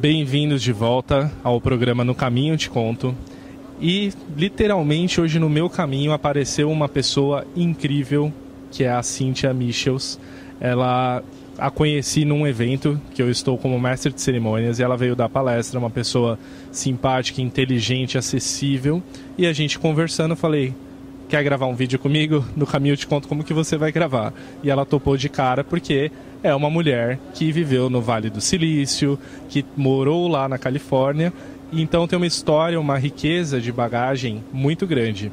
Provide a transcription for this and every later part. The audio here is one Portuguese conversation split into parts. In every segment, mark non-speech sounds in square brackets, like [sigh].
Bem-vindos de volta ao programa No Caminho Te Conto. E literalmente hoje no meu caminho apareceu uma pessoa incrível que é a Cynthia Michels. Ela a conheci num evento que eu estou como mestre de cerimônias e ela veio dar palestra, uma pessoa simpática, inteligente, acessível. E a gente conversando, falei: "Quer gravar um vídeo comigo? No caminho eu te conto como que você vai gravar". E ela topou de cara porque é uma mulher que viveu no Vale do Silício, que morou lá na Califórnia, e então tem uma história, uma riqueza de bagagem muito grande.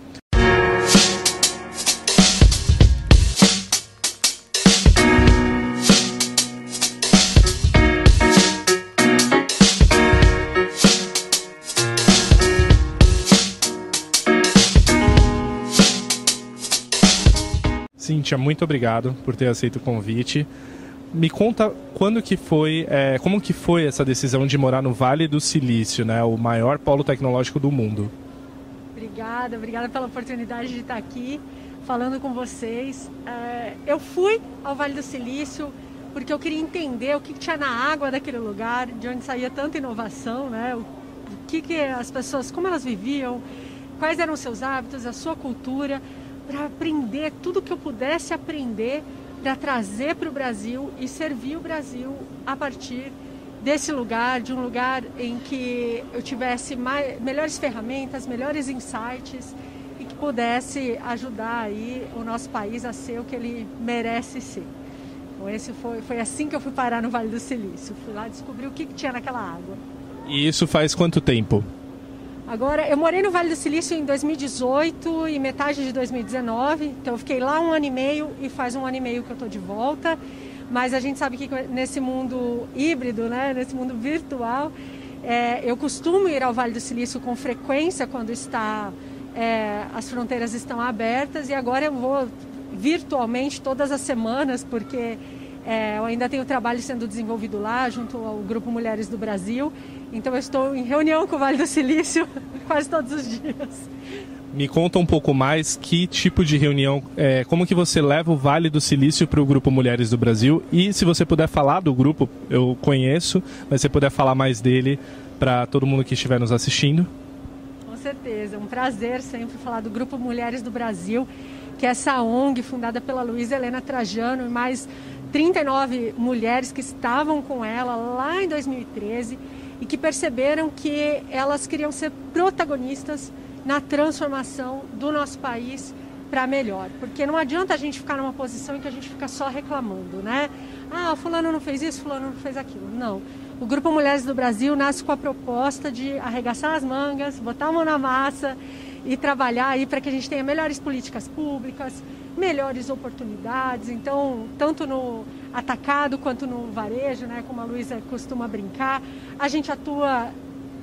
Cíntia, muito obrigado por ter aceito o convite. Me conta quando que foi, é, como que foi essa decisão de morar no Vale do Silício, né, o maior polo tecnológico do mundo. Obrigada, obrigada pela oportunidade de estar aqui falando com vocês. É, eu fui ao Vale do Silício porque eu queria entender o que tinha na água daquele lugar, de onde saía tanta inovação, né? O, que, que as pessoas, como elas viviam, quais eram seus hábitos, a sua cultura para aprender tudo que eu pudesse aprender para trazer para o Brasil e servir o Brasil a partir desse lugar, de um lugar em que eu tivesse mais, melhores ferramentas, melhores insights e que pudesse ajudar aí o nosso país a ser o que ele merece ser. Então esse foi, foi assim que eu fui parar no Vale do Silício. Fui lá descobrir o que, que tinha naquela água. E isso faz quanto tempo? Agora, eu morei no Vale do Silício em 2018 e metade de 2019, então eu fiquei lá um ano e meio e faz um ano e meio que eu estou de volta. Mas a gente sabe que nesse mundo híbrido, né, nesse mundo virtual, é, eu costumo ir ao Vale do Silício com frequência quando está é, as fronteiras estão abertas e agora eu vou virtualmente todas as semanas porque é, eu ainda tenho trabalho sendo desenvolvido lá junto ao Grupo Mulheres do Brasil então eu estou em reunião com o Vale do Silício [laughs] quase todos os dias. Me conta um pouco mais que tipo de reunião, é, como que você leva o Vale do Silício para o Grupo Mulheres do Brasil e se você puder falar do grupo, eu conheço, mas se você puder falar mais dele para todo mundo que estiver nos assistindo. Com certeza, é um prazer sempre falar do Grupo Mulheres do Brasil, que é essa ONG fundada pela Luísa Helena Trajano e mais 39 mulheres que estavam com ela lá em 2013 e que perceberam que elas queriam ser protagonistas na transformação do nosso país para melhor. Porque não adianta a gente ficar numa posição em que a gente fica só reclamando, né? Ah, fulano não fez isso, fulano não fez aquilo. Não. O Grupo Mulheres do Brasil nasce com a proposta de arregaçar as mangas, botar a mão na massa e trabalhar aí para que a gente tenha melhores políticas públicas, melhores oportunidades. Então, tanto no atacado quanto no varejo, né, como a Luísa costuma brincar, a gente atua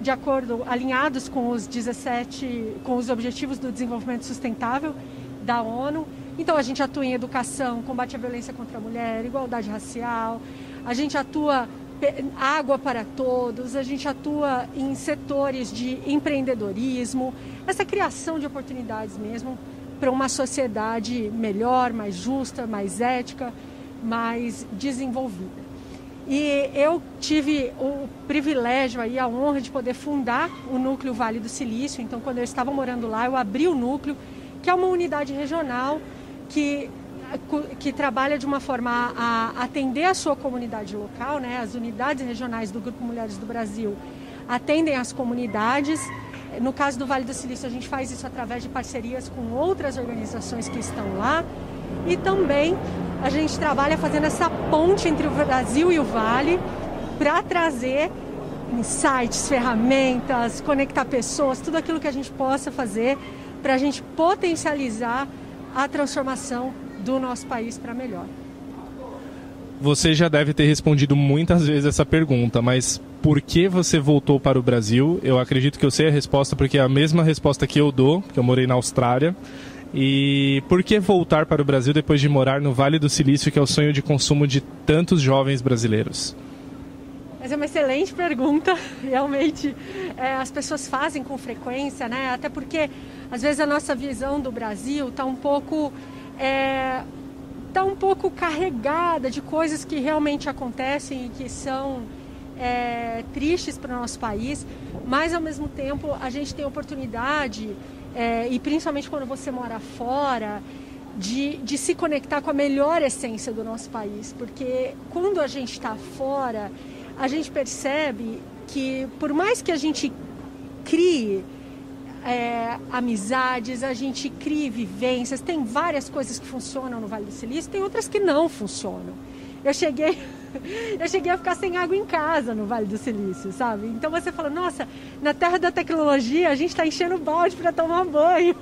de acordo, alinhados com os 17, com os Objetivos do Desenvolvimento Sustentável da ONU. Então, a gente atua em educação, combate à violência contra a mulher, igualdade racial, a gente atua água para todos, a gente atua em setores de empreendedorismo, essa criação de oportunidades mesmo para uma sociedade melhor, mais justa, mais ética, mais desenvolvida. E eu tive o privilégio aí, a honra de poder fundar o núcleo Vale do Silício. Então, quando eu estava morando lá, eu abri o núcleo, que é uma unidade regional que que trabalha de uma forma a atender a sua comunidade local, né? As unidades regionais do Grupo Mulheres do Brasil atendem as comunidades no caso do Vale do Silício, a gente faz isso através de parcerias com outras organizações que estão lá e também a gente trabalha fazendo essa ponte entre o Brasil e o Vale para trazer insights, ferramentas, conectar pessoas, tudo aquilo que a gente possa fazer para a gente potencializar a transformação do nosso país para melhor. Você já deve ter respondido muitas vezes essa pergunta, mas por que você voltou para o Brasil? Eu acredito que eu sei a resposta porque é a mesma resposta que eu dou, que eu morei na Austrália. E por que voltar para o Brasil depois de morar no Vale do Silício, que é o sonho de consumo de tantos jovens brasileiros? Essa é uma excelente pergunta. [laughs] Realmente, é, as pessoas fazem com frequência, né? Até porque, às vezes, a nossa visão do Brasil está um pouco é, está um pouco carregada de coisas que realmente acontecem e que são é, tristes para o nosso país, mas ao mesmo tempo a gente tem oportunidade, é, e principalmente quando você mora fora, de, de se conectar com a melhor essência do nosso país, porque quando a gente está fora, a gente percebe que por mais que a gente crie é, amizades, a gente crie vivências, tem várias coisas que funcionam no Vale do Silício, tem outras que não funcionam. Eu cheguei [laughs] eu cheguei a ficar sem água em casa no Vale do Silício, sabe? Então você fala, nossa, na terra da tecnologia a gente está enchendo balde para tomar banho.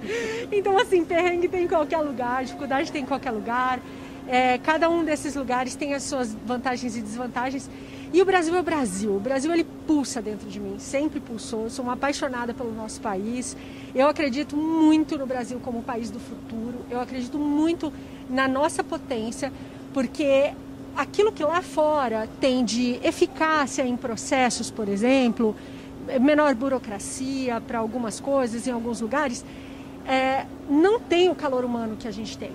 [laughs] então, assim, perrengue tem em qualquer lugar, dificuldade tem em qualquer lugar. É, cada um desses lugares tem as suas vantagens e desvantagens. E o Brasil é o Brasil. O Brasil ele pulsa dentro de mim, sempre pulsou. Eu sou uma apaixonada pelo nosso país. Eu acredito muito no Brasil como país do futuro. Eu acredito muito na nossa potência, porque aquilo que lá fora tem de eficácia em processos, por exemplo, menor burocracia para algumas coisas em alguns lugares, é, não tem o calor humano que a gente tem.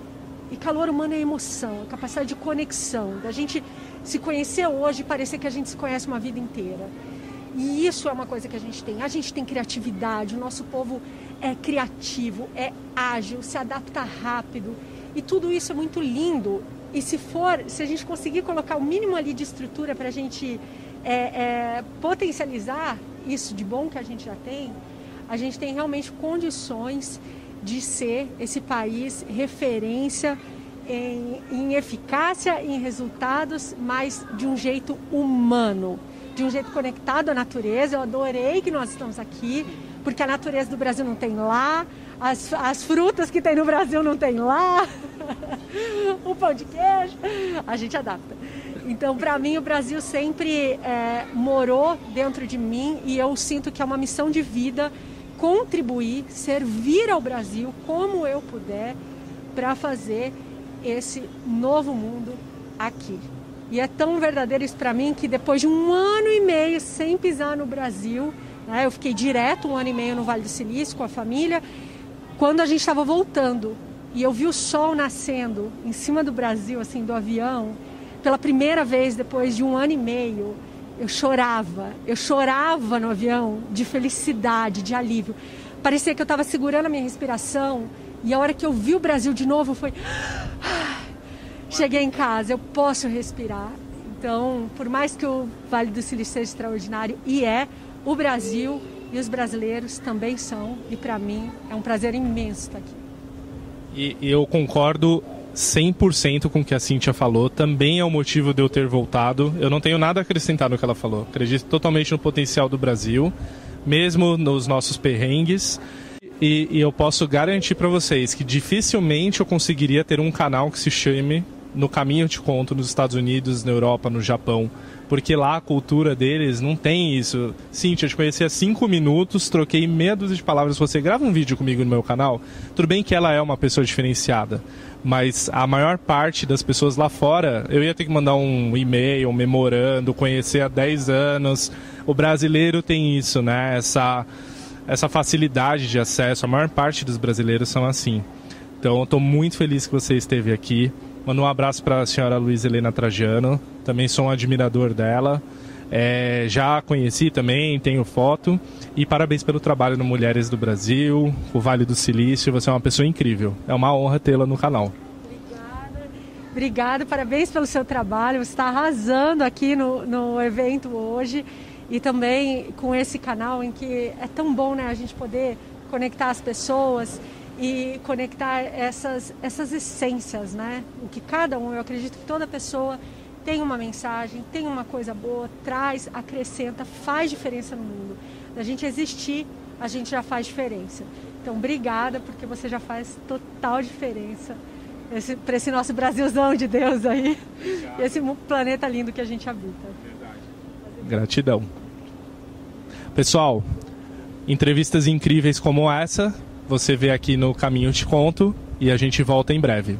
E calor humano é emoção, é capacidade de conexão, da gente se conhecer hoje parecer que a gente se conhece uma vida inteira. E isso é uma coisa que a gente tem. A gente tem criatividade, o nosso povo é criativo, é ágil, se adapta rápido. E tudo isso é muito lindo e se for, se a gente conseguir colocar o mínimo ali de estrutura para a gente é, é, potencializar isso de bom que a gente já tem, a gente tem realmente condições de ser esse país referência em, em eficácia, em resultados, mas de um jeito humano, de um jeito conectado à natureza. Eu adorei que nós estamos aqui, porque a natureza do Brasil não tem lá, as, as frutas que tem no Brasil não tem lá. [laughs] o pão de queijo, a gente adapta. Então, para mim, o Brasil sempre é, morou dentro de mim e eu sinto que é uma missão de vida contribuir, servir ao Brasil como eu puder para fazer esse novo mundo aqui. E é tão verdadeiro isso para mim que depois de um ano e meio sem pisar no Brasil, né, eu fiquei direto um ano e meio no Vale do Silício com a família, quando a gente estava voltando e eu vi o sol nascendo em cima do Brasil, assim, do avião, pela primeira vez depois de um ano e meio, eu chorava. Eu chorava no avião de felicidade, de alívio. Parecia que eu estava segurando a minha respiração e a hora que eu vi o Brasil de novo foi. Cheguei em casa, eu posso respirar. Então, por mais que o Vale do Silício seja extraordinário, e é, o Brasil e os brasileiros também são, e para mim é um prazer imenso estar aqui. E eu concordo 100% com o que a Cintia falou. Também é o motivo de eu ter voltado. Eu não tenho nada a acrescentar no que ela falou. Acredito totalmente no potencial do Brasil, mesmo nos nossos perrengues. E, e eu posso garantir para vocês que dificilmente eu conseguiria ter um canal que se chame No Caminho Te Conto nos Estados Unidos, na Europa, no Japão porque lá a cultura deles não tem isso. Cintia, eu te conheci há cinco minutos, troquei meia dúzia de palavras. Você grava um vídeo comigo no meu canal. Tudo bem que ela é uma pessoa diferenciada, mas a maior parte das pessoas lá fora, eu ia ter que mandar um e-mail, um memorando, conhecer há 10 anos. O brasileiro tem isso, né? Essa, essa facilidade de acesso. A maior parte dos brasileiros são assim. Então, eu estou muito feliz que você esteve aqui. Mando um abraço para a senhora Luiz Helena Trajano, também sou um admirador dela. É, já conheci também, tenho foto. E parabéns pelo trabalho no Mulheres do Brasil, o Vale do Silício. Você é uma pessoa incrível. É uma honra tê-la no canal. Obrigada. Obrigada, parabéns pelo seu trabalho. Você está arrasando aqui no, no evento hoje. E também com esse canal em que é tão bom né, a gente poder conectar as pessoas e conectar essas, essas essências, né? O que cada um, eu acredito que toda pessoa tem uma mensagem, tem uma coisa boa, traz, acrescenta, faz diferença no mundo. A gente existir, a gente já faz diferença. Então, obrigada, porque você já faz total diferença para esse nosso Brasilzão de Deus aí, Obrigado. esse planeta lindo que a gente habita. Verdade. Gratidão. Pessoal, entrevistas incríveis como essa você vê aqui no Caminho Te Conto e a gente volta em breve.